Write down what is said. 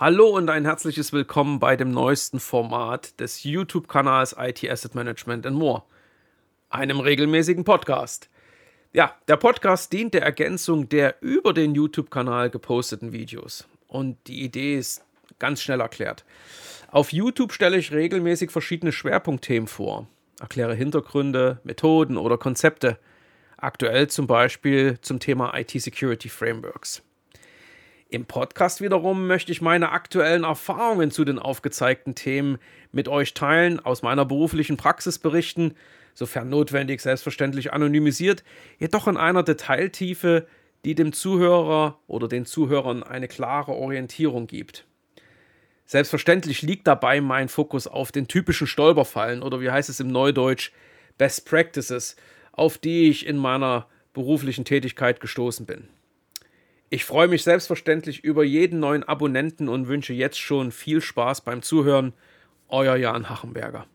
Hallo und ein herzliches Willkommen bei dem neuesten Format des YouTube-Kanals IT Asset Management and More, einem regelmäßigen Podcast. Ja, der Podcast dient der Ergänzung der über den YouTube-Kanal geposteten Videos. Und die Idee ist ganz schnell erklärt. Auf YouTube stelle ich regelmäßig verschiedene Schwerpunktthemen vor, erkläre Hintergründe, Methoden oder Konzepte. Aktuell zum Beispiel zum Thema IT Security Frameworks. Im Podcast wiederum möchte ich meine aktuellen Erfahrungen zu den aufgezeigten Themen mit euch teilen, aus meiner beruflichen Praxis berichten, sofern notwendig selbstverständlich anonymisiert, jedoch in einer Detailtiefe, die dem Zuhörer oder den Zuhörern eine klare Orientierung gibt. Selbstverständlich liegt dabei mein Fokus auf den typischen Stolperfallen oder wie heißt es im Neudeutsch Best Practices, auf die ich in meiner beruflichen Tätigkeit gestoßen bin. Ich freue mich selbstverständlich über jeden neuen Abonnenten und wünsche jetzt schon viel Spaß beim Zuhören. Euer Jan Hachenberger.